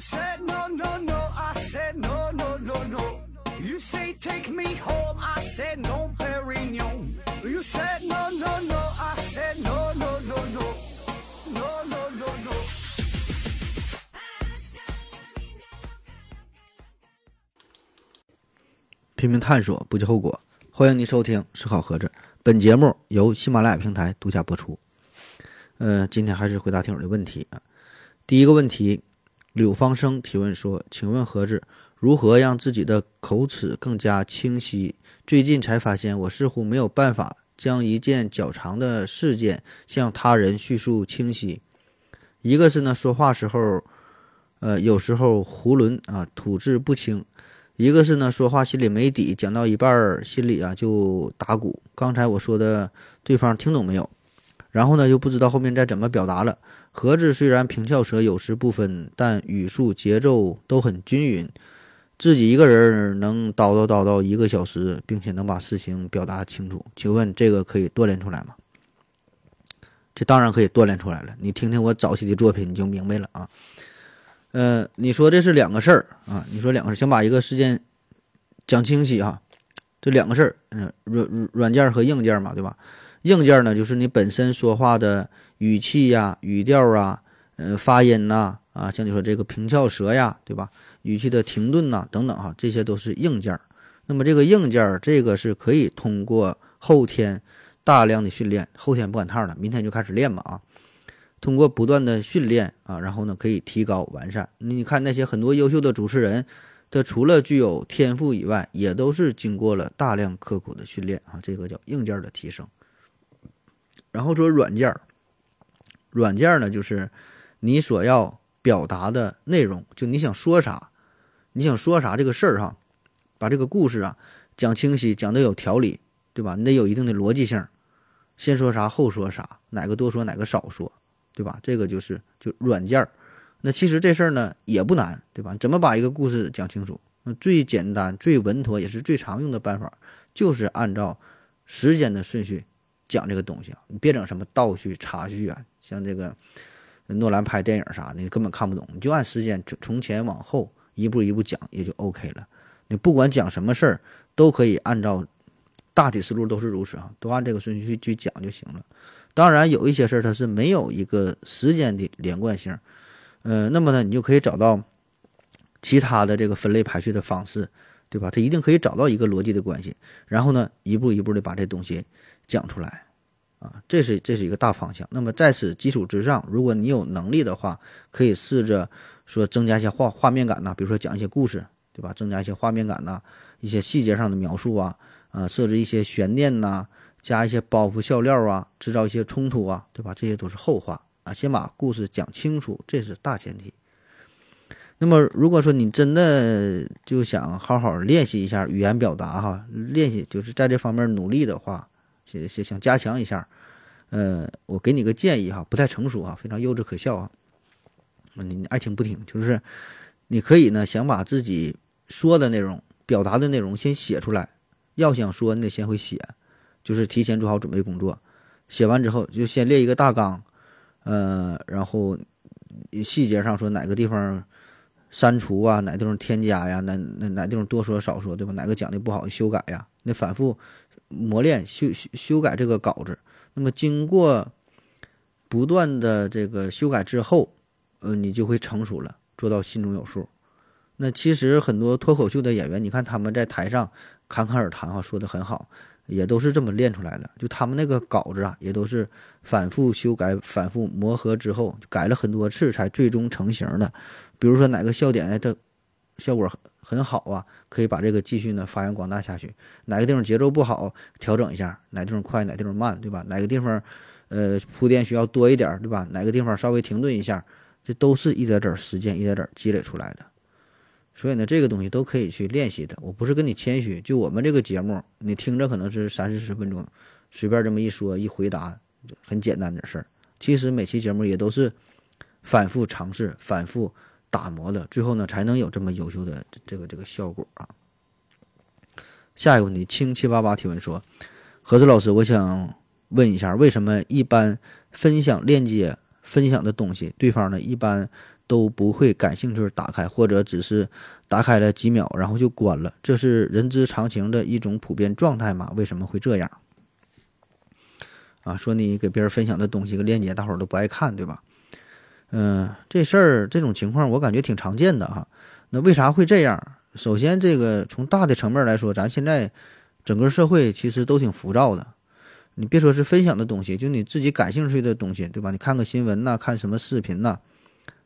said no no no, I said no no no no. You say take me home, I said no, Perignon. You said no no no, I said no no no no, no no no no. 拼命探索，不计后果。欢迎您收听《思考盒子》，本节目由喜马拉雅平台独家播出。呃，今天还是回答听友的问题啊。第一个问题，柳方生提问说：“请问盒子如何让自己的口齿更加清晰？最近才发现，我似乎没有办法将一件较长的事件向他人叙述清晰。一个是呢，说话时候，呃，有时候囫囵啊，吐字不清。”一个是呢，说话心里没底，讲到一半儿心里啊就打鼓。刚才我说的，对方听懂没有？然后呢，就不知道后面再怎么表达了。盒子虽然平翘舌有时不分，但语速节奏都很均匀。自己一个人能叨叨叨叨一个小时，并且能把事情表达清楚，请问这个可以锻炼出来吗？这当然可以锻炼出来了。你听听我早期的作品，你就明白了啊。呃，你说这是两个事儿啊？你说两个事儿，想把一个事件讲清晰哈，这两个事儿，嗯，软软件和硬件嘛，对吧？硬件呢，就是你本身说话的语气呀、语调啊、呃、发音呐，啊，像你说这个平翘舌呀，对吧？语气的停顿呐，等等哈，这些都是硬件。那么这个硬件，这个是可以通过后天大量的训练，后天不赶趟了，明天就开始练吧啊。通过不断的训练啊，然后呢可以提高完善。你看那些很多优秀的主持人，他除了具有天赋以外，也都是经过了大量刻苦的训练啊，这个叫硬件的提升。然后说软件，软件呢就是你所要表达的内容，就你想说啥，你想说啥这个事儿哈，把这个故事啊讲清晰，讲的有条理，对吧？你得有一定的逻辑性，先说啥后说啥，哪个多说哪个少说。对吧？这个就是就软件儿，那其实这事儿呢也不难，对吧？怎么把一个故事讲清楚？那最简单、最稳妥也是最常用的办法，就是按照时间的顺序讲这个东西啊。你别整什么倒叙、插叙啊，像这个诺兰拍电影啥的，你根本看不懂。你就按时间从从前往后一步一步讲，也就 OK 了。你不管讲什么事儿，都可以按照大体思路都是如此啊，都按这个顺序去讲就行了。当然，有一些事儿它是没有一个时间的连贯性，呃，那么呢，你就可以找到其他的这个分类排序的方式，对吧？它一定可以找到一个逻辑的关系，然后呢，一步一步的把这东西讲出来，啊，这是这是一个大方向。那么在此基础之上，如果你有能力的话，可以试着说增加一些画画面感呐，比如说讲一些故事，对吧？增加一些画面感呐，一些细节上的描述啊，啊，设置一些悬念呐。加一些包袱笑料啊，制造一些冲突啊，对吧？这些都是后话啊，先把故事讲清楚，这是大前提。那么，如果说你真的就想好好练习一下语言表达哈，练习就是在这方面努力的话，想想想加强一下，呃，我给你个建议哈，不太成熟啊，非常幼稚可笑啊，你爱听不听，就是你可以呢，想把自己说的内容、表达的内容先写出来，要想说，你得先会写。就是提前做好准备工作，写完之后就先列一个大纲，呃，然后细节上说哪个地方删除啊，哪地方添加呀，哪哪哪地方多说少说，对吧？哪个讲的不好修改呀？那反复磨练修修修改这个稿子，那么经过不断的这个修改之后，呃，你就会成熟了，做到心中有数。那其实很多脱口秀的演员，你看他们在台上侃侃而谈哈，说的很好。也都是这么练出来的，就他们那个稿子啊，也都是反复修改、反复磨合之后，改了很多次才最终成型的。比如说哪个笑点它效果很好啊，可以把这个继续呢发扬光大下去。哪个地方节奏不好，调整一下，哪地方快，哪地方慢，对吧？哪个地方呃铺垫需要多一点，对吧？哪个地方稍微停顿一下，这都是一点点时间、一点点积累出来的。所以呢，这个东西都可以去练习的。我不是跟你谦虚，就我们这个节目，你听着可能是三四十分钟，随便这么一说一回答，很简单的事儿。其实每期节目也都是反复尝试、反复打磨的，最后呢才能有这么优秀的这个这个效果啊。下一个问题，清七八八提问说：何子老师，我想问一下，为什么一般分享链接分享的东西，对方呢一般？都不会感兴趣打开，或者只是打开了几秒然后就关了，这是人之常情的一种普遍状态吗？为什么会这样？啊，说你给别人分享的东西个链接，大伙儿都不爱看，对吧？嗯，这事儿这种情况我感觉挺常见的哈。那为啥会这样？首先，这个从大的层面来说，咱现在整个社会其实都挺浮躁的。你别说是分享的东西，就你自己感兴趣的东西，对吧？你看个新闻呐，看什么视频呐，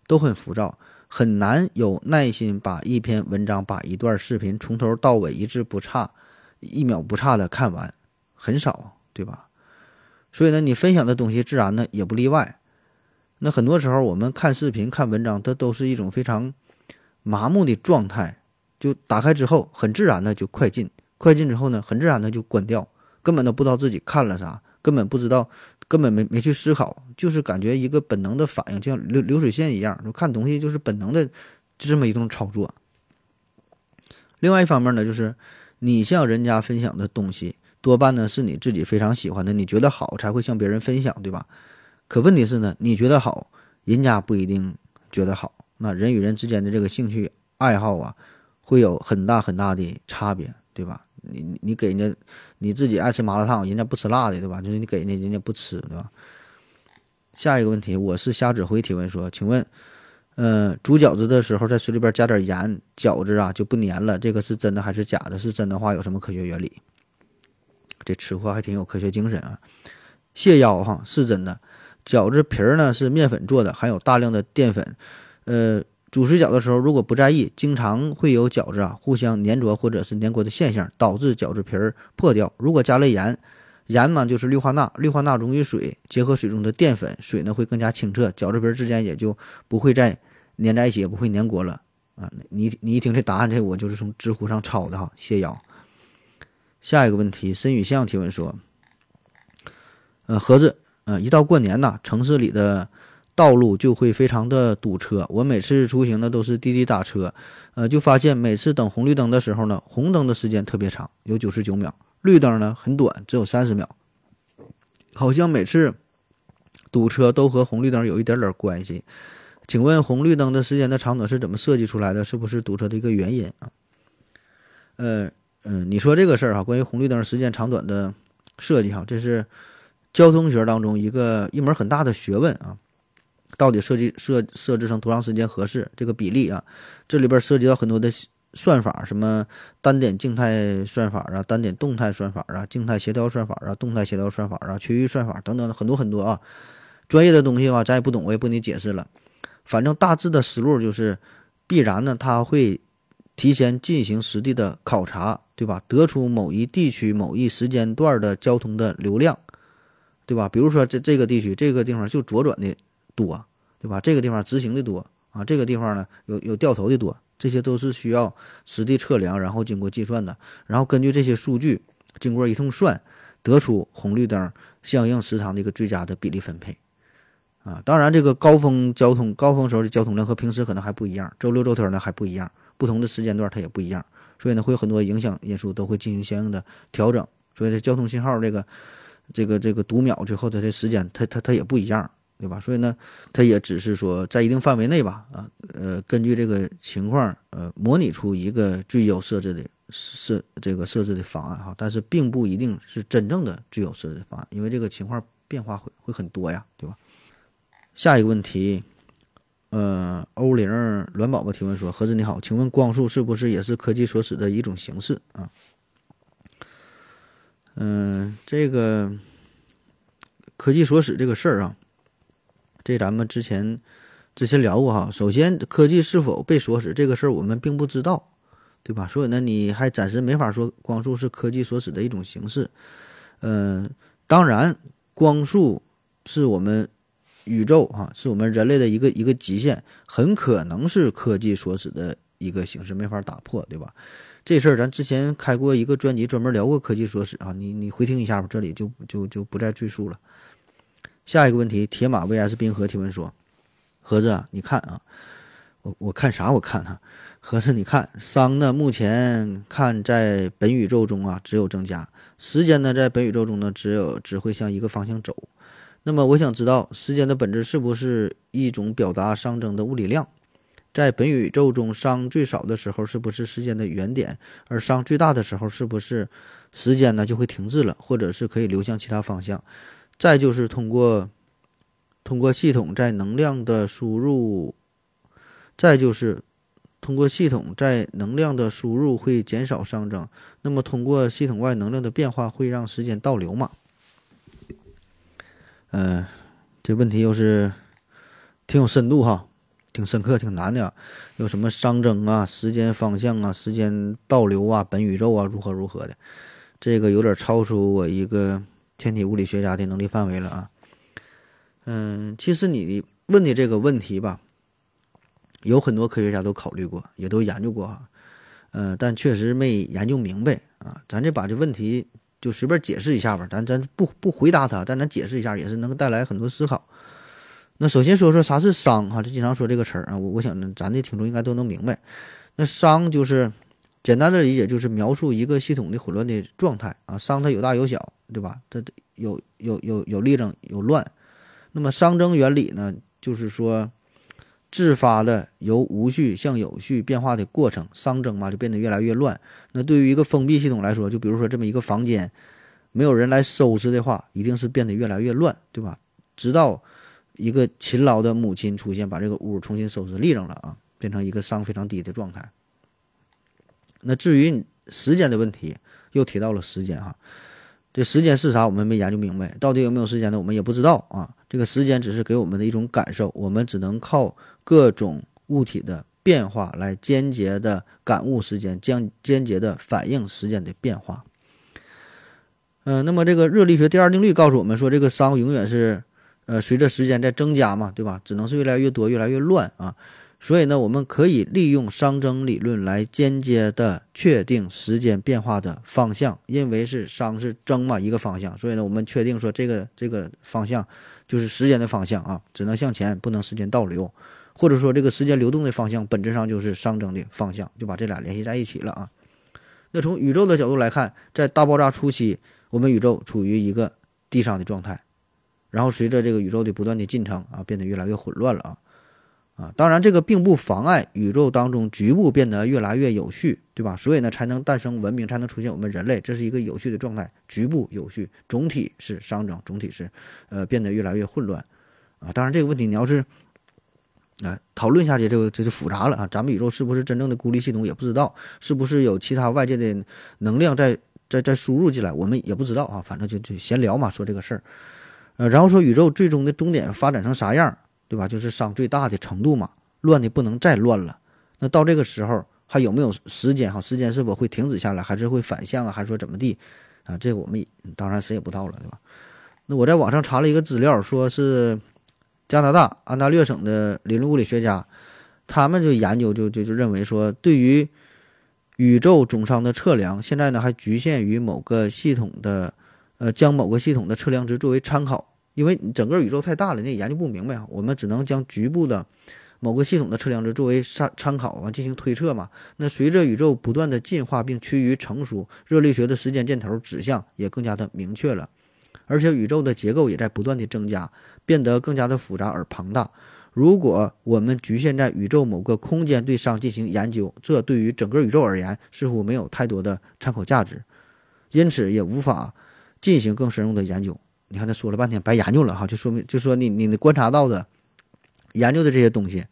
都很浮躁，很难有耐心把一篇文章、把一段视频从头到尾一字不差、一秒不差的看完，很少，对吧？所以呢，你分享的东西自然呢也不例外。那很多时候我们看视频、看文章，它都是一种非常麻木的状态，就打开之后很自然的就快进，快进之后呢，很自然的就关掉。根本都不知道自己看了啥，根本不知道，根本没没去思考，就是感觉一个本能的反应，就像流流水线一样，就看东西就是本能的，就这么一种操作。另外一方面呢，就是你向人家分享的东西，多半呢是你自己非常喜欢的，你觉得好才会向别人分享，对吧？可问题是呢，你觉得好，人家不一定觉得好。那人与人之间的这个兴趣爱好啊，会有很大很大的差别，对吧？你你给人家，你自己爱吃麻辣烫，人家不吃辣的，对吧？就是你给人家，人家不吃，对吧？下一个问题，我是瞎指挥提问说，请问，呃，煮饺子的时候在水里边加点盐，饺子啊就不粘了，这个是真的还是假的？是真的话有什么科学原理？这吃货还挺有科学精神啊！泻药哈是真的，饺子皮儿呢是面粉做的，含有大量的淀粉，呃。煮水饺的时候，如果不在意，经常会有饺子啊互相粘着或者是粘锅的现象，导致饺子皮儿破掉。如果加了盐，盐嘛就是氯化钠，氯化钠溶于水，结合水中的淀粉，水呢会更加清澈，饺子皮儿之间也就不会再粘在一起，也不会粘锅了啊。你你一听这答案，这我就是从知乎上抄的哈，谢瑶。下一个问题，申宇相提问说，呃，盒子，呃，一到过年呐，城市里的。道路就会非常的堵车，我每次出行呢都是滴滴打车，呃，就发现每次等红绿灯的时候呢，红灯的时间特别长，有九十九秒，绿灯呢很短，只有三十秒，好像每次堵车都和红绿灯有一点点关系。请问红绿灯的时间的长短是怎么设计出来的？是不是堵车的一个原因啊？呃嗯，你说这个事儿哈，关于红绿灯时间长短的设计哈，这是交通学当中一个一门很大的学问啊。到底设计设设置成多长时间合适？这个比例啊，这里边涉及到很多的算法，什么单点静态算法啊，单点动态算法啊，静态协调算法啊，动态协调算法啊，区域算法等等很多很多啊。专业的东西吧，咱也不懂，我也不给你解释了。反正大致的思路就是，必然呢，他会提前进行实地的考察，对吧？得出某一地区某一时间段的交通的流量，对吧？比如说这这个地区这个地方就左转的。多，对吧？这个地方直行的多啊，这个地方呢有有掉头的多，这些都是需要实地测量，然后经过计算的，然后根据这些数据，经过一通算，得出红绿灯相应时长的一个最佳的比例分配啊。当然，这个高峰交通高峰时候的交通量和平时可能还不一样，周六周天呢还不一样，不同的时间段它也不一样，所以呢会有很多影响因素都会进行相应的调整。所以这交通信号这个这个这个读秒最后它的时间它它它也不一样。对吧？所以呢，它也只是说在一定范围内吧，啊，呃，根据这个情况，呃，模拟出一个最优设置的设这个设置的方案哈，但是并不一定是真正的最优设置的方案，因为这个情况变化会会很多呀，对吧？下一个问题，呃，欧零卵宝宝提问说：何子你好，请问光速是不是也是科技所使的一种形式啊？嗯，这个科技所使这个事儿啊。这咱们之前之前聊过哈。首先，科技是否被锁死这个事儿，我们并不知道，对吧？所以呢，你还暂时没法说光速是科技锁死的一种形式。嗯，当然，光速是我们宇宙哈，是我们人类的一个一个极限，很可能是科技锁死的一个形式，没法打破，对吧？这事儿咱之前开过一个专辑，专门聊过科技说史啊，你你回听一下吧，这里就就就不再赘述了。下一个问题，铁马 VS 冰河提问说：“盒子，你看啊，我我看啥？我看哈，盒子，你看熵呢？目前看在本宇宙中啊，只有增加；时间呢，在本宇宙中呢，只有只会向一个方向走。那么我想知道，时间的本质是不是一种表达熵增的物理量？在本宇宙中，熵最少的时候是不是时间的原点？而熵最大的时候是不是时间呢就会停滞了，或者是可以流向其他方向？再就是通过通过系统在能量的输入，再就是通过系统在能量的输入会减少熵增。那么通过系统外能量的变化会让时间倒流吗？嗯，这问题又是挺有深度哈，挺深刻，挺难的。有什么熵增啊、时间方向啊、时间倒流啊、本宇宙啊如何如何的，这个有点超出我一个天体物理学家的能力范围了啊。嗯，其实你问的这个问题吧，有很多科学家都考虑过，也都研究过哈。嗯，但确实没研究明白啊。咱就把这问题。就随便解释一下吧，咱咱不不回答他，但咱解释一下也是能带来很多思考。那首先说说啥是熵哈，就经常说这个词儿啊，我我想咱的听众应该都能明白。那熵就是简单的理解就是描述一个系统的混乱的状态啊，熵它有大有小，对吧？它有有有有立正有乱。那么熵增原理呢，就是说。自发的由无序向有序变化的过程，熵增嘛就变得越来越乱。那对于一个封闭系统来说，就比如说这么一个房间，没有人来收拾的话，一定是变得越来越乱，对吧？直到一个勤劳的母亲出现，把这个屋重新收拾利整了啊，变成一个熵非常低的状态。那至于时间的问题，又提到了时间哈。这时间是啥？我们没研究明白，到底有没有时间呢？我们也不知道啊。这个时间只是给我们的一种感受，我们只能靠各种物体的变化来间接的感悟时间，将间接的反映时间的变化。嗯，那么这个热力学第二定律告诉我们说，这个熵永远是呃随着时间在增加嘛，对吧？只能是越来越多，越来越乱啊。所以呢，我们可以利用熵增理论来间接的确定时间变化的方向，因为是熵是增嘛一个方向，所以呢，我们确定说这个这个方向就是时间的方向啊，只能向前，不能时间倒流，或者说这个时间流动的方向本质上就是熵增的方向，就把这俩联系在一起了啊。那从宇宙的角度来看，在大爆炸初期，我们宇宙处于一个低熵的状态，然后随着这个宇宙的不断的进程啊，变得越来越混乱了啊。啊，当然，这个并不妨碍宇宙当中局部变得越来越有序，对吧？所以呢，才能诞生文明，才能出现我们人类，这是一个有序的状态。局部有序，总体是熵增，总体是，呃，变得越来越混乱。啊，当然，这个问题你要是，啊，讨论下去，这个这就复杂了啊。咱们宇宙是不是真正的孤立系统也不知道，是不是有其他外界的能量在在在输入进来，我们也不知道啊。反正就就闲聊嘛，说这个事儿。呃，然后说宇宙最终的终点发展成啥样？对吧？就是熵最大的程度嘛，乱的不能再乱了。那到这个时候还有没有时间？哈，时间是否会停止下来，还是会反向啊？还是说怎么地？啊，这个我们当然谁也不知道了，对吧？那我在网上查了一个资料，说是加拿大安大略省的理论物理学家，他们就研究就就就认为说，对于宇宙总熵的测量，现在呢还局限于某个系统的，呃，将某个系统的测量值作为参考。因为整个宇宙太大了，你也研究不明白啊。我们只能将局部的某个系统的测量值作为参参考啊，进行推测嘛。那随着宇宙不断的进化并趋于成熟，热力学的时间箭头指向也更加的明确了，而且宇宙的结构也在不断的增加，变得更加的复杂而庞大。如果我们局限在宇宙某个空间对熵进行研究，这对于整个宇宙而言似乎没有太多的参考价值，因此也无法进行更深入的研究。你看他说了半天白研究了哈，就说明就说你你观察到的、研究的这些东西，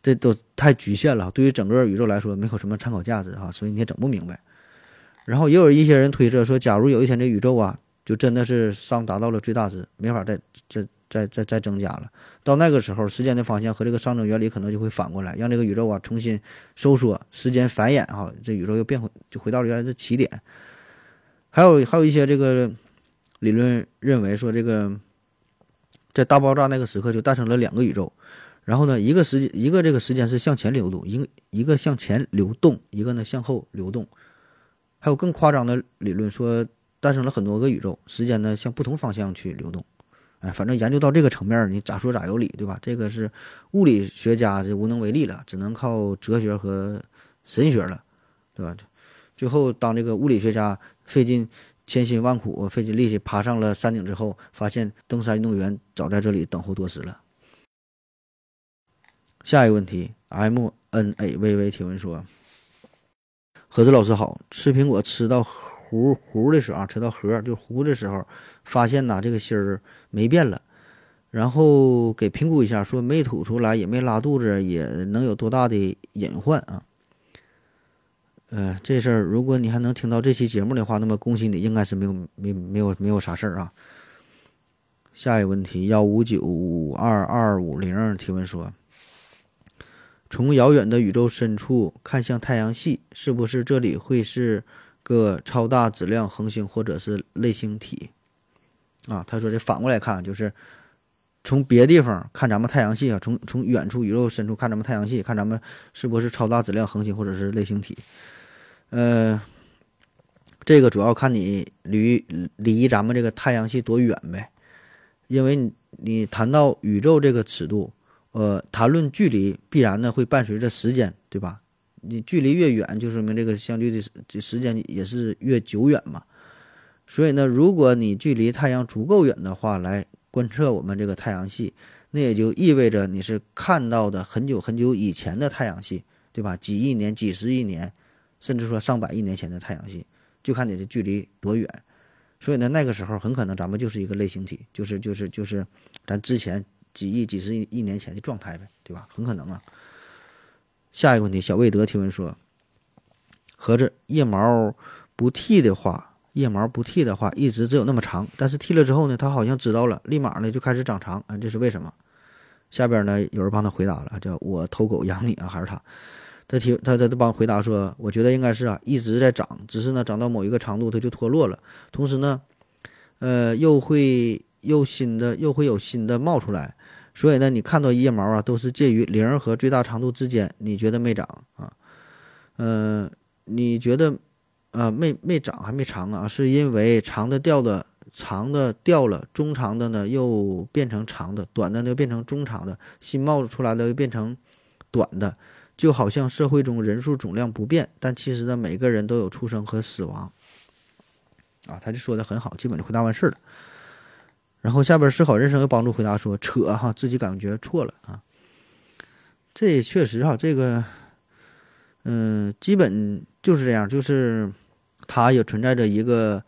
这都太局限了，对于整个宇宙来说没有什么参考价值哈，所以你也整不明白。然后也有一些人推测说，假如有一天这宇宙啊，就真的是熵达到了最大值，没法再再再再再增加了，到那个时候，时间的方向和这个熵增原理可能就会反过来，让这个宇宙啊重新收缩，时间繁衍哈，这宇宙又变回就回到了原来的起点。还有还有一些这个。理论认为说，这个在大爆炸那个时刻就诞生了两个宇宙，然后呢，一个时一个这个时间是向前流动，一个一个向前流动，一个呢向后流动。还有更夸张的理论说，诞生了很多个宇宙，时间呢向不同方向去流动。哎，反正研究到这个层面，你咋说咋有理，对吧？这个是物理学家就无能为力了，只能靠哲学和神学了，对吧？最后当这个物理学家费尽。千辛万苦费尽力气爬上了山顶之后，发现登山运动员早在这里等候多时了。下一个问题，M N A V V 提问说：“何子老师好，吃苹果吃到核核的时候啊，吃到核就糊的时候，发现呐这个芯儿没变了，然后给评估一下，说没吐出来，也没拉肚子，也能有多大的隐患啊？呃，这事儿如果你还能听到这期节目的话，那么恭喜你，应该是没有没没有没有啥事儿啊。下一个问题，幺五九五二二五零提问说。”从遥远的宇宙深处看向太阳系，是不是这里会是个超大质量恒星或者是类星体？啊，他说这反过来看，就是从别地方看咱们太阳系啊，从从远处宇宙深处看咱们太阳系，看咱们是不是超大质量恒星或者是类星体？呃，这个主要看你离离咱们这个太阳系多远呗，因为你谈到宇宙这个尺度。呃，谈论距离必然呢会伴随着时间，对吧？你距离越远，就说明这个相对的这时间也是越久远嘛。所以呢，如果你距离太阳足够远的话，来观测我们这个太阳系，那也就意味着你是看到的很久很久以前的太阳系，对吧？几亿年、几十亿年，甚至说上百亿年前的太阳系，就看你的距离多远。所以呢，那个时候很可能咱们就是一个类星体，就是就是就是咱之前。几亿、几十亿亿年前的状态呗，对吧？很可能啊。下一个问题，小魏德提问说：“合着腋毛不剃的话，腋毛不剃的话，一直只有那么长，但是剃了之后呢，他好像知道了，立马呢就开始长长啊，这是为什么？”下边呢有人帮他回答了，叫我偷狗养你啊，还是他？他提他他他帮回答说：“我觉得应该是啊，一直在长，只是呢长到某一个长度它就脱落了，同时呢，呃，又会又新的又会有新的冒出来。”所以呢，你看到腋毛啊，都是介于零和最大长度之间。你觉得没长啊？呃，你觉得啊，没没长还没长啊？是因为长的掉的，长的掉了，中长的呢又变成长的，短的呢变成中长的，新冒出来的又变成短的，就好像社会中人数总量不变，但其实呢，每个人都有出生和死亡。啊，他就说的很好，基本就回答完事儿了。然后下边思考人生又帮助回答说扯哈自己感觉错了啊，这确实哈这个，嗯，基本就是这样，就是它也存在着一个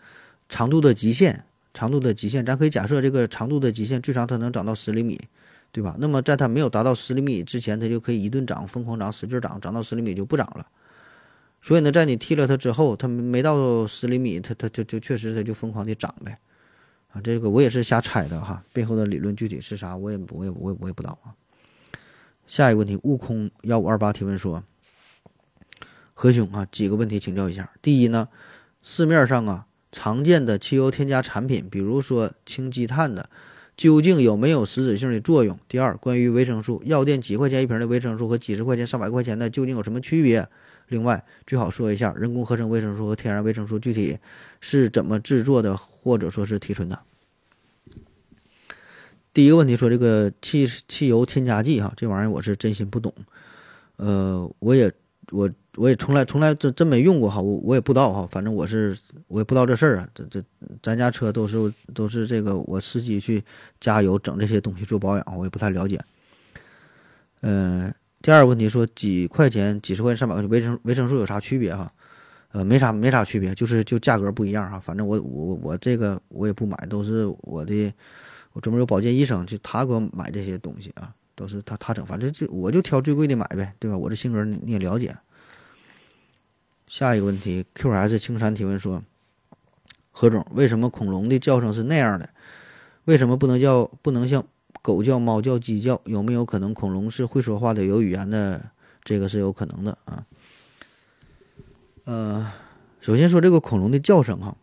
长度的极限，长度的极限，咱可以假设这个长度的极限最长它能长到十厘米，对吧？那么在它没有达到十厘米之前，它就可以一顿长，疯狂长，使劲长，长到十厘米就不长了。所以呢，在你剃了它之后，它没到十厘米，它它就就确实它就疯狂的长呗。啊，这个我也是瞎猜的哈，背后的理论具体是啥，我也我也我也我也不知道啊。下一个问题，悟空幺五二八提问说：何兄啊，几个问题请教一下。第一呢，市面上啊常见的汽油添加产品，比如说氢积碳的，究竟有没有实质性的作用？第二，关于维生素，药店几块钱一瓶的维生素和几十块钱、上百块钱的究竟有什么区别？另外，最好说一下人工合成维生素和天然维生素具体是怎么制作的，或者说是提纯的。第一个问题说这个汽汽油添加剂哈，这玩意儿我是真心不懂，呃，我也我我也从来从来真真没用过哈，我我也不知道哈，反正我是我也不知道这事儿啊，这这咱家车都是都是这个我司机去加油整这些东西做保养，我也不太了解，嗯。第二个问题说几块钱、几十块钱、上百块钱维生维生素有啥区别哈？呃，没啥没啥区别，就是就价格不一样哈。反正我我我这个我也不买，都是我的我专门有保健医生，就他给我买这些东西啊，都是他他整。反正就我就挑最贵的买呗，对吧？我这性格你你也了解。下一个问题，QS 青山提问说：何总，为什么恐龙的叫声是那样的？为什么不能叫不能像？狗叫、猫叫、鸡叫，有没有可能恐龙是会说话的、有语言的？这个是有可能的啊。呃，首先说这个恐龙的叫声哈，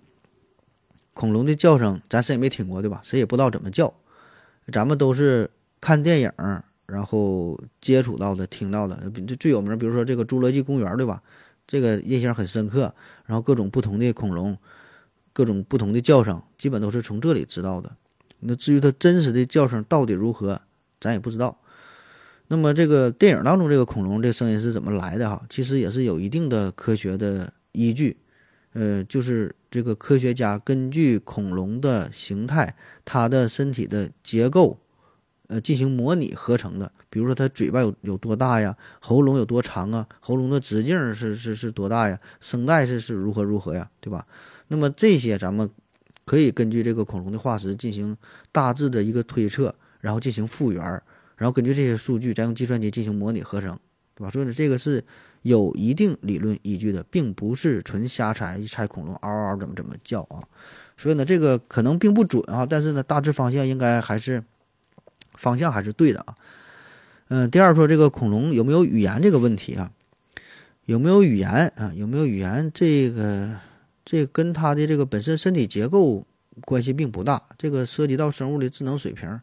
恐龙的叫声咱谁也没听过对吧？谁也不知道怎么叫，咱们都是看电影然后接触到的、听到的。最最有名，比如说这个《侏罗纪公园》对吧？这个印象很深刻。然后各种不同的恐龙，各种不同的叫声，基本都是从这里知道的。那至于它真实的叫声到底如何，咱也不知道。那么这个电影当中这个恐龙这声音是怎么来的哈？其实也是有一定的科学的依据。呃，就是这个科学家根据恐龙的形态、它的身体的结构，呃，进行模拟合成的。比如说它嘴巴有有多大呀，喉咙有多长啊，喉咙的直径是是是多大呀，声带是是如何如何呀，对吧？那么这些咱们可以根据这个恐龙的化石进行大致的一个推测，然后进行复原，然后根据这些数据再用计算机进行模拟合成，对吧？所以呢，这个是有一定理论依据的，并不是纯瞎猜，一猜恐龙嗷嗷怎么怎么叫啊。所以呢，这个可能并不准啊，但是呢，大致方向应该还是方向还是对的啊。嗯，第二说这个恐龙有没有语言这个问题啊？有没有语言啊？有没有语言？这个这跟它的这个本身身体结构关系并不大。这个涉及到生物的智能水平。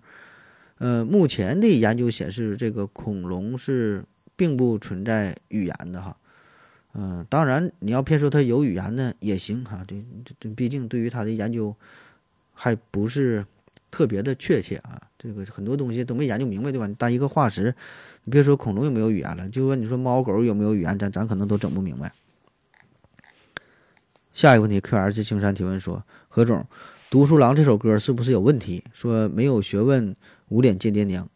呃，目前的研究显示，这个恐龙是并不存在语言的哈。嗯，当然你要偏说它有语言呢也行哈。这这毕竟对于它的研究还不是。特别的确切啊，这个很多东西都没研究明白，对吧？单一个化石，你别说恐龙有没有语言了，就说你说猫狗有没有语言，咱咱可能都整不明白。下一个问题，Q S 青山提问说：何总，《读书郎》这首歌是不是有问题？说没有学问，无脸见爹娘。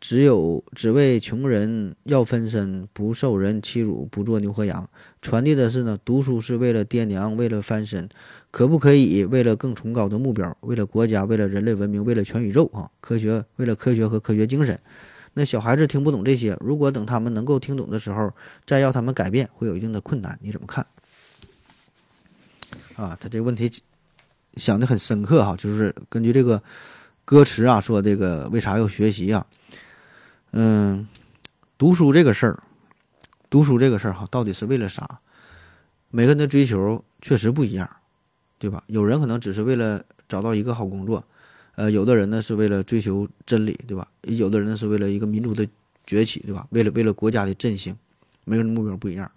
只有只为穷人要分身，不受人欺辱，不做牛和羊。传递的是呢，读书是为了爹娘，为了翻身，可不可以为了更崇高的目标，为了国家，为了人类文明，为了全宇宙啊？科学，为了科学和科学精神。那小孩子听不懂这些，如果等他们能够听懂的时候，再要他们改变，会有一定的困难。你怎么看？啊，他这个问题想的很深刻哈，就是根据这个歌词啊说这个为啥要学习啊？嗯，读书这个事儿，读书这个事儿哈，到底是为了啥？每个人的追求确实不一样，对吧？有人可能只是为了找到一个好工作，呃，有的人呢是为了追求真理，对吧？有的人呢是为了一个民族的崛起，对吧？为了为了国家的振兴，每个人的目标不一样。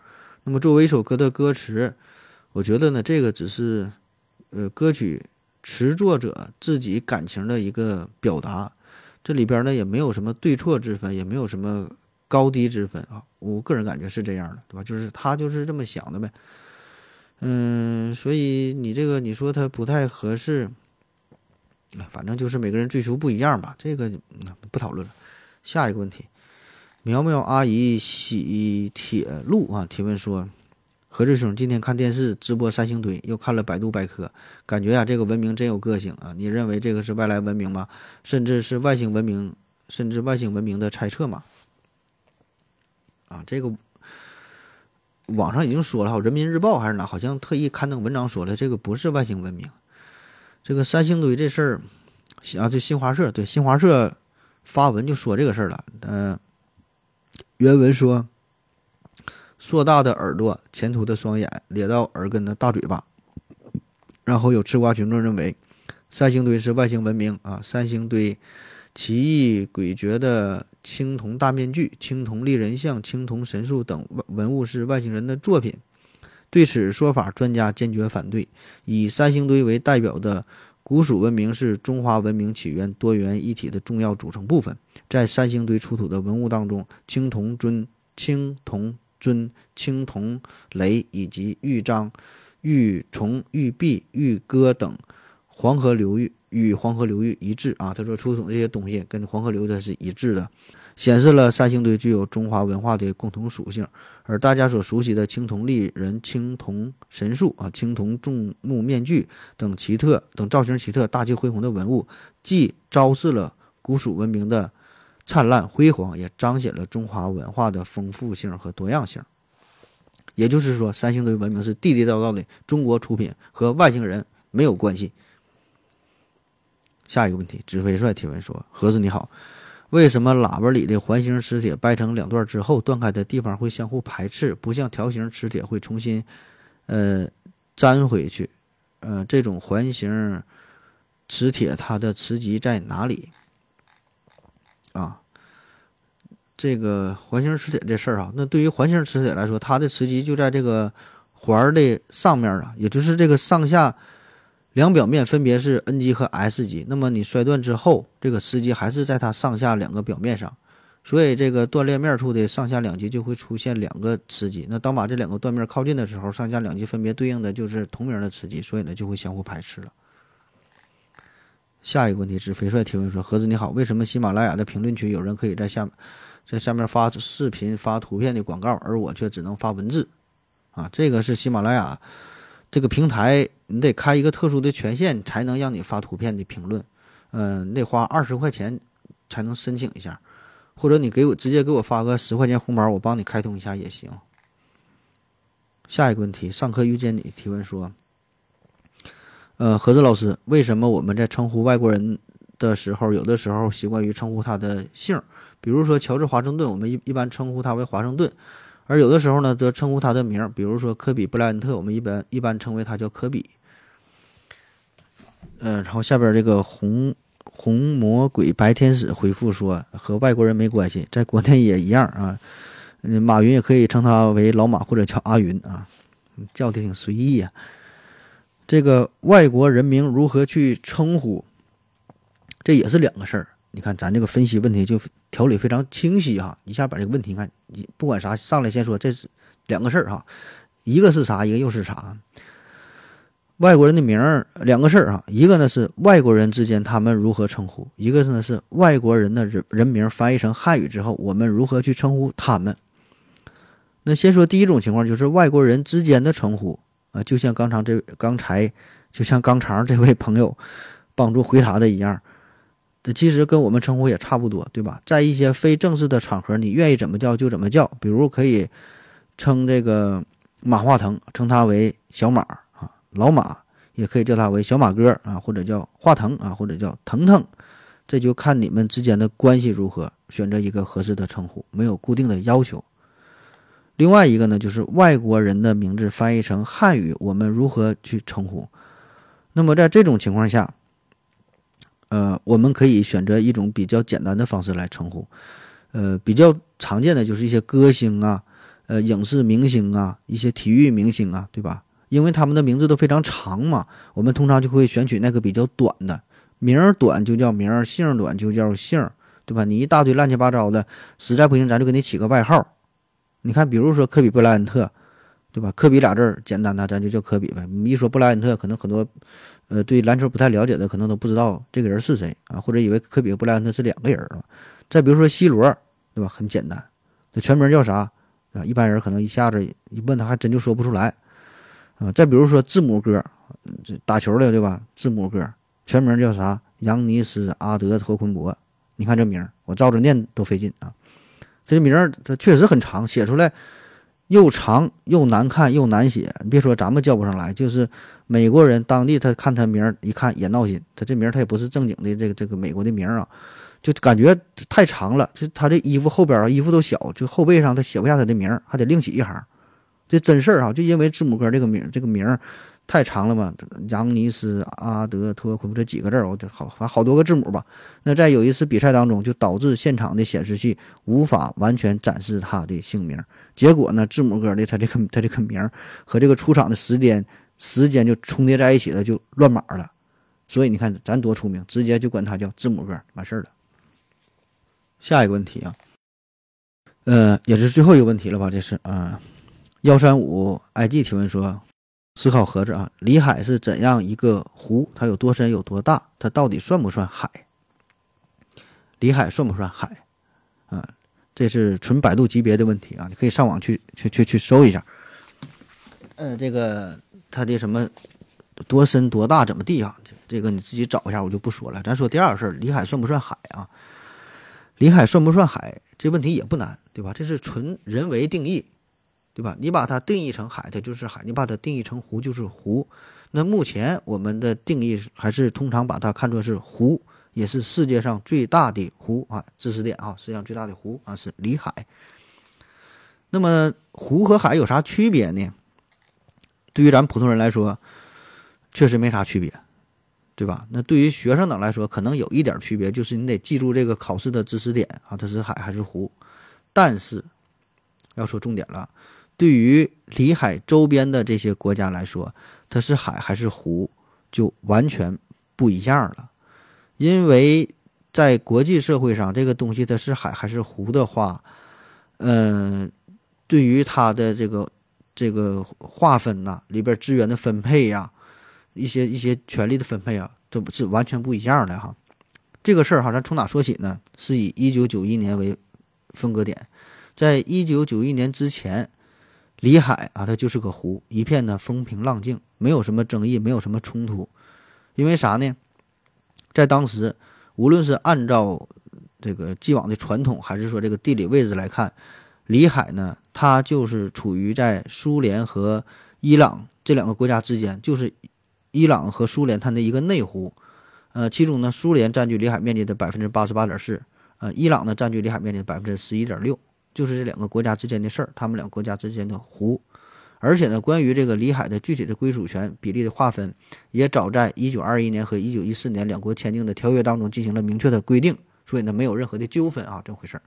那么作为一首歌的歌词，我觉得呢，这个只是呃歌曲词作者自己感情的一个表达。这里边呢也没有什么对错之分，也没有什么高低之分啊，我个人感觉是这样的，对吧？就是他就是这么想的呗，嗯，所以你这个你说他不太合适，反正就是每个人追求不一样吧，这个不讨论了。下一个问题，苗苗阿姨喜铁路啊，提问说。何志兄今天看电视直播三星堆，又看了百度百科，感觉呀，这个文明真有个性啊！你认为这个是外来文明吗？甚至是外星文明，甚至外星文明的猜测吗？啊，这个网上已经说了，《人民日报》还是哪，好像特意刊登文章说了，这个不是外星文明。这个三星堆这事儿，啊，这新华社对新华社发文就说这个事儿了。嗯，原文说。硕大的耳朵，前凸的双眼，咧到耳根的大嘴巴。然后有吃瓜群众认为，三星堆是外星文明啊！三星堆奇异诡谲的青铜大面具、青铜立人像、青铜神树等文物是外星人的作品。对此说法，专家坚决反对。以三星堆为代表的古蜀文明是中华文明起源多元一体的重要组成部分。在三星堆出土的文物当中，青铜尊、青铜。尊青铜雷以及玉章、玉琮、玉璧、玉戈等黄河流域与黄河流域一致啊。他说出土这些东西跟黄河流域是一致的，显示了三星堆具有中华文化的共同属性。而大家所熟悉的青铜立人、青铜神树啊、青铜重木面具等奇特等造型奇特、大气恢宏的文物，既昭示了古蜀文明的。灿烂辉煌，也彰显了中华文化的丰富性和多样性。也就是说，三星堆文明是地地道道的中国出品，和外星人没有关系。下一个问题，指挥帅提问说：“盒子你好，为什么喇叭里的环形磁铁掰成两段之后，断开的地方会相互排斥，不像条形磁铁会重新呃粘回去？呃，这种环形磁铁它的磁极在哪里？”啊，这个环形磁铁这事儿啊，那对于环形磁铁来说，它的磁极就在这个环的上面啊，也就是这个上下两表面分别是 N 极和 S 极。那么你摔断之后，这个磁极还是在它上下两个表面上，所以这个断裂面处的上下两极就会出现两个磁极。那当把这两个断面靠近的时候，上下两极分别对应的就是同名的磁极，所以呢就会相互排斥了。下一个问题是肥帅提问说：“盒子你好，为什么喜马拉雅的评论区有人可以在下面在下面发视频、发图片的广告，而我却只能发文字？啊，这个是喜马拉雅这个平台，你得开一个特殊的权限才能让你发图片的评论。嗯，你得花二十块钱才能申请一下，或者你给我直接给我发个十块钱红包，我帮你开通一下也行。下一个问题，上课遇见你提问说。”呃，何子老师，为什么我们在称呼外国人的时候，有的时候习惯于称呼他的姓？比如说乔治华盛顿，我们一一般称呼他为华盛顿；而有的时候呢，则称呼他的名，比如说科比布莱恩特，我们一般一般称为他叫科比。呃，然后下边这个红红魔鬼白天使回复说，和外国人没关系，在国内也一样啊。马云也可以称他为老马或者叫阿云啊，叫的挺随意呀。这个外国人名如何去称呼？这也是两个事儿。你看，咱这个分析问题就条理非常清晰哈。一下把这个问题看，你不管啥，上来先说这是两个事儿哈。一个是啥？一个又是啥？外国人的名儿两个事儿哈。一个呢是外国人之间他们如何称呼，一个呢是外国人的人人名翻译成汉语之后，我们如何去称呼他们。那先说第一种情况，就是外国人之间的称呼。啊，就像刚才这刚才，就像刚才这位朋友帮助回答的一样，这其实跟我们称呼也差不多，对吧？在一些非正式的场合，你愿意怎么叫就怎么叫。比如可以称这个马化腾，称他为小马啊，老马也可以叫他为小马哥啊，或者叫化腾啊，或者叫腾腾，这就看你们之间的关系如何，选择一个合适的称呼，没有固定的要求。另外一个呢，就是外国人的名字翻译成汉语，我们如何去称呼？那么在这种情况下，呃，我们可以选择一种比较简单的方式来称呼。呃，比较常见的就是一些歌星啊，呃，影视明星啊，一些体育明星啊，对吧？因为他们的名字都非常长嘛，我们通常就会选取那个比较短的，名儿短就叫名儿，姓儿短就叫姓儿，对吧？你一大堆乱七八糟的，实在不行，咱就给你起个外号。你看，比如说科比布莱恩特，对吧？科比俩字儿简单的，咱就叫科比呗。你一说布莱恩特，可能很多，呃，对篮球不太了解的，可能都不知道这个人是谁啊，或者以为科比和布莱恩特是两个人啊。再比如说 C 罗，对吧？很简单，他全名叫啥啊？一般人可能一下子一问他，还真就说不出来啊。再比如说字母哥，这打球的，对吧？字母哥全名叫啥？扬尼斯阿德托昆博。你看这名，我照着念都费劲啊。这名儿它确实很长，写出来又长又难看又难写。别说咱们叫不上来，就是美国人当地他看他名儿一看也闹心。他这名儿他也不是正经的这个这个美国的名儿啊，就感觉太长了。就他这衣服后边啊，衣服都小，就后背上他写不下他的名儿，还得另起一行。这真事儿啊，就因为字母哥这个名这个名儿。太长了嘛？扬尼斯阿德托昆这几个字儿，我得好反正好多个字母吧。那在有一次比赛当中，就导致现场的显示器无法完全展示他的姓名。结果呢，字母哥的他这个他这个名和这个出场的时间时间就重叠在一起了，就乱码了。所以你看咱多出名，直接就管他叫字母哥，完事儿了。下一个问题啊，呃，也是最后一个问题了吧？这是啊，幺三五 IG 提问说。思考盒子啊，里海是怎样一个湖？它有多深？有多大？它到底算不算海？里海算不算海？啊，这是纯百度级别的问题啊！你可以上网去去去去搜一下。呃，这个它的什么多深多大怎么地啊？这个你自己找一下，我就不说了。咱说第二个事儿，里海算不算海啊？里海算不算海？这问题也不难，对吧？这是纯人为定义。对吧？你把它定义成海，它就是海；你把它定义成湖，就是湖。那目前我们的定义还是通常把它看作是湖，也是世界上最大的湖啊。知识点啊，世界上最大的湖啊是里海。那么湖和海有啥区别呢？对于咱普通人来说，确实没啥区别，对吧？那对于学生党来说，可能有一点区别，就是你得记住这个考试的知识点啊，它是海还是湖。但是要说重点了。对于里海周边的这些国家来说，它是海还是湖，就完全不一样了。因为在国际社会上，这个东西它是海还是湖的话，嗯，对于它的这个这个划分呐，里边资源的分配呀，一些一些权利的分配啊，都是完全不一样的哈。这个事儿哈，咱从哪说起呢？是以一九九一年为分割点，在一九九一年之前，里海啊，它就是个湖，一片呢风平浪静，没有什么争议，没有什么冲突。因为啥呢？在当时，无论是按照这个既往的传统，还是说这个地理位置来看，里海呢，它就是处于在苏联和伊朗这两个国家之间，就是伊朗和苏联它的一个内湖。呃，其中呢，苏联占据里海面积的百分之八十八点四，呃，伊朗呢占据里海面积的百分之十一点六，就是这两个国家之间的事儿，他们两个国家之间的湖。而且呢，关于这个里海的具体的归属权比例的划分，也早在一九二一年和一九一四年两国签订的条约当中进行了明确的规定，所以呢，没有任何的纠纷啊，这回事儿。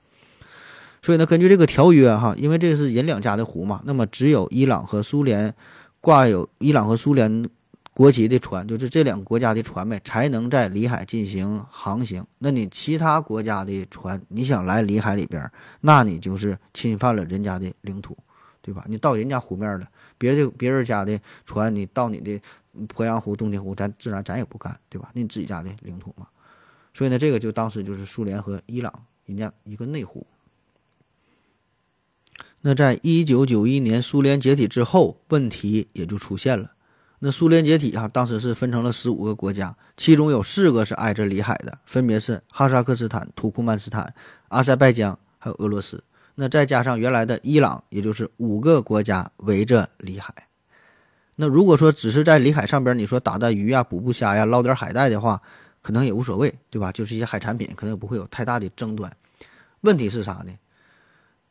所以呢，根据这个条约哈，因为这个是人两家的湖嘛，那么只有伊朗和苏联挂有伊朗和苏联国旗的船，就是这两个国家的船呗，才能在里海进行航行。那你其他国家的船，你想来里海里边，那你就是侵犯了人家的领土。对吧？你到人家湖面了，别的别人家的船，你到你的鄱阳湖、洞庭湖，咱自然咱也不干，对吧？那你自己家的领土嘛。所以呢，这个就当时就是苏联和伊朗人家一个内湖。那在一九九一年苏联解体之后，问题也就出现了。那苏联解体哈，当时是分成了十五个国家，其中有四个是挨着里海的，分别是哈萨克斯坦、土库曼斯坦、阿塞拜疆还有俄罗斯。那再加上原来的伊朗，也就是五个国家围着里海。那如果说只是在里海上边，你说打打鱼呀、捕捕虾呀、捞点海带的话，可能也无所谓，对吧？就是一些海产品，可能也不会有太大的争端。问题是啥呢？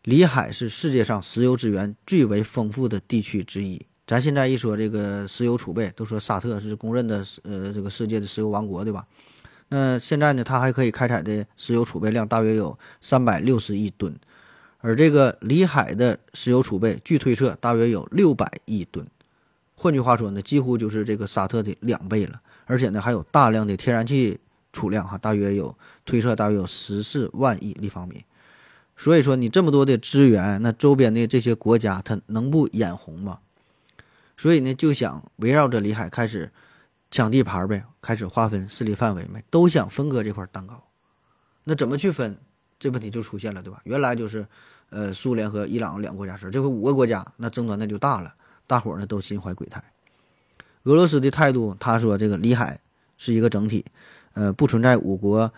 里海是世界上石油资源最为丰富的地区之一。咱现在一说这个石油储备，都说沙特是公认的呃这个世界的石油王国，对吧？那现在呢，它还可以开采的石油储备量大约有三百六十亿吨。而这个里海的石油储备，据推测大约有六百亿吨，换句话说呢，几乎就是这个沙特的两倍了。而且呢，还有大量的天然气储量，哈，大约有推测大约有十四万亿立方米。所以说，你这么多的资源，那周边的这些国家，它能不眼红吗？所以呢，就想围绕着里海开始抢地盘呗，开始划分势力范围呗，都想分割这块蛋糕。那怎么去分？这问题就出现了，对吧？原来就是。呃，苏联和伊朗两个国家事这回五个国家，那争端那就大了，大伙儿呢都心怀鬼胎。俄罗斯的态度，他说这个里海是一个整体，呃，不存在五国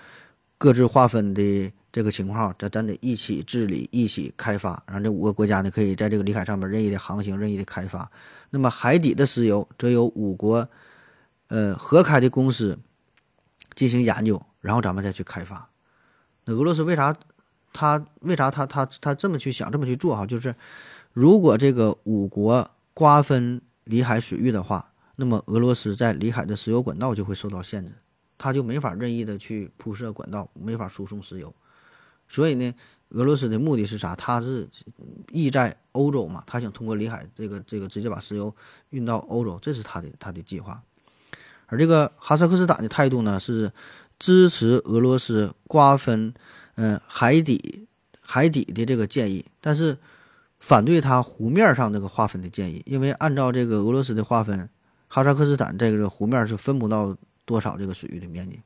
各自划分的这个情况，咱咱得一起治理，一起开发，然后这五个国家呢可以在这个里海上面任意的航行，任意的开发。那么海底的石油则由五国呃合开的公司进行研究，然后咱们再去开发。那俄罗斯为啥？他为啥他他他这么去想这么去做哈？就是如果这个五国瓜分里海水域的话，那么俄罗斯在里海的石油管道就会受到限制，他就没法任意的去铺设管道，没法输送石油。所以呢，俄罗斯的目的是啥？他是意在欧洲嘛？他想通过里海这个这个直接把石油运到欧洲，这是他的他的计划。而这个哈萨克斯坦的态度呢，是支持俄罗斯瓜分。嗯，海底海底的这个建议，但是反对它湖面上这个划分的建议，因为按照这个俄罗斯的划分，哈萨克斯坦这个湖面是分不到多少这个水域的面积，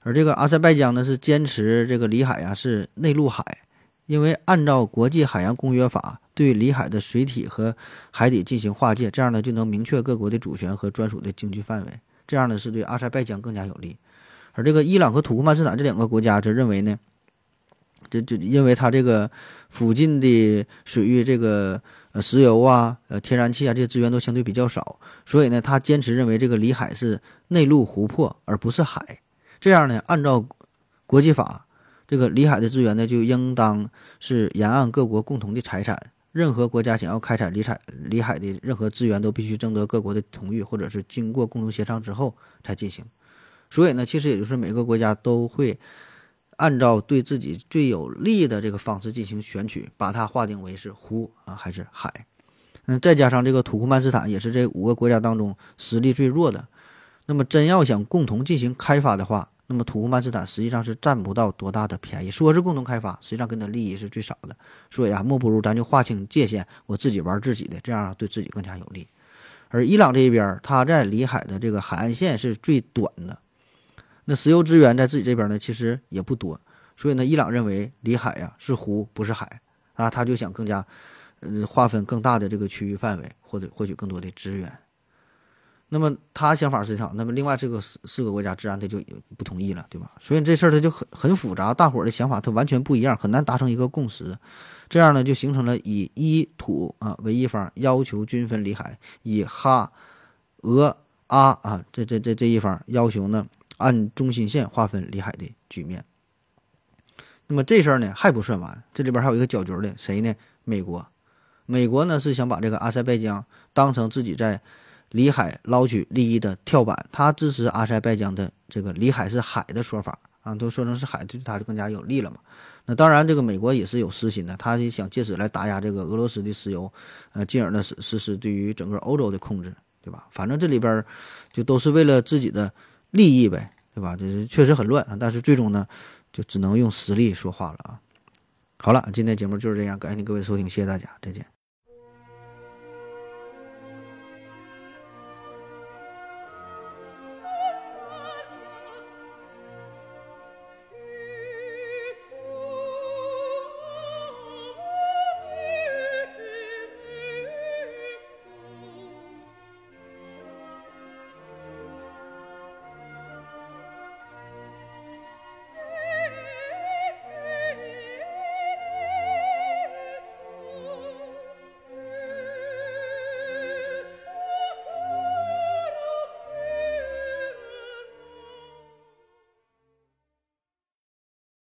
而这个阿塞拜疆呢是坚持这个里海呀是内陆海，因为按照国际海洋公约法，对里海的水体和海底进行划界，这样呢就能明确各国的主权和专属的经济范围，这样呢是对阿塞拜疆更加有利，而这个伊朗和土库曼斯坦这两个国家则认为呢。这就因为它这个附近的水域，这个呃石油啊、呃天然气啊这些资源都相对比较少，所以呢，他坚持认为这个里海是内陆湖泊，而不是海。这样呢，按照国际法，这个里海的资源呢，就应当是沿岸各国共同的财产。任何国家想要开采里海里海的任何资源，都必须征得各国的同意，或者是经过共同协商之后才进行。所以呢，其实也就是每个国家都会。按照对自己最有利的这个方式进行选取，把它划定为是湖啊还是海。嗯，再加上这个土库曼斯坦也是这五个国家当中实力最弱的。那么真要想共同进行开发的话，那么土库曼斯坦实际上是占不到多大的便宜。说是共同开发，实际上跟他利益是最少的。所以啊，莫不如咱就划清界限，我自己玩自己的，这样对自己更加有利。而伊朗这一边，它在里海的这个海岸线是最短的，那石油资源在自己这边呢，其实也不多。所以呢，伊朗认为里海呀是湖，不是海啊，他就想更加，呃，划分更大的这个区域范围，或者获取更多的资源。那么他想法是这样，那么另外这个四四个国家自然他就不同意了，对吧？所以这事儿他就很很复杂，大伙儿的想法他完全不一样，很难达成一个共识。这样呢，就形成了以伊土啊为一方要求均分里海，以哈、俄、阿啊这这这这一方要求呢按中心线划分里海的局面。那么这事儿呢还不算完，这里边还有一个搅局的，谁呢？美国。美国呢是想把这个阿塞拜疆当成自己在里海捞取利益的跳板，他支持阿塞拜疆的这个“里海是海”的说法啊，都说成是海，对他就更加有利了嘛。那当然，这个美国也是有私心的，他也想借此来打压这个俄罗斯的石油，呃，进而呢实实施对于整个欧洲的控制，对吧？反正这里边就都是为了自己的利益呗，对吧？就是确实很乱啊，但是最终呢，就只能用实力说话了啊。好了，今天节目就是这样，感谢您各位收听，谢谢大家，再见。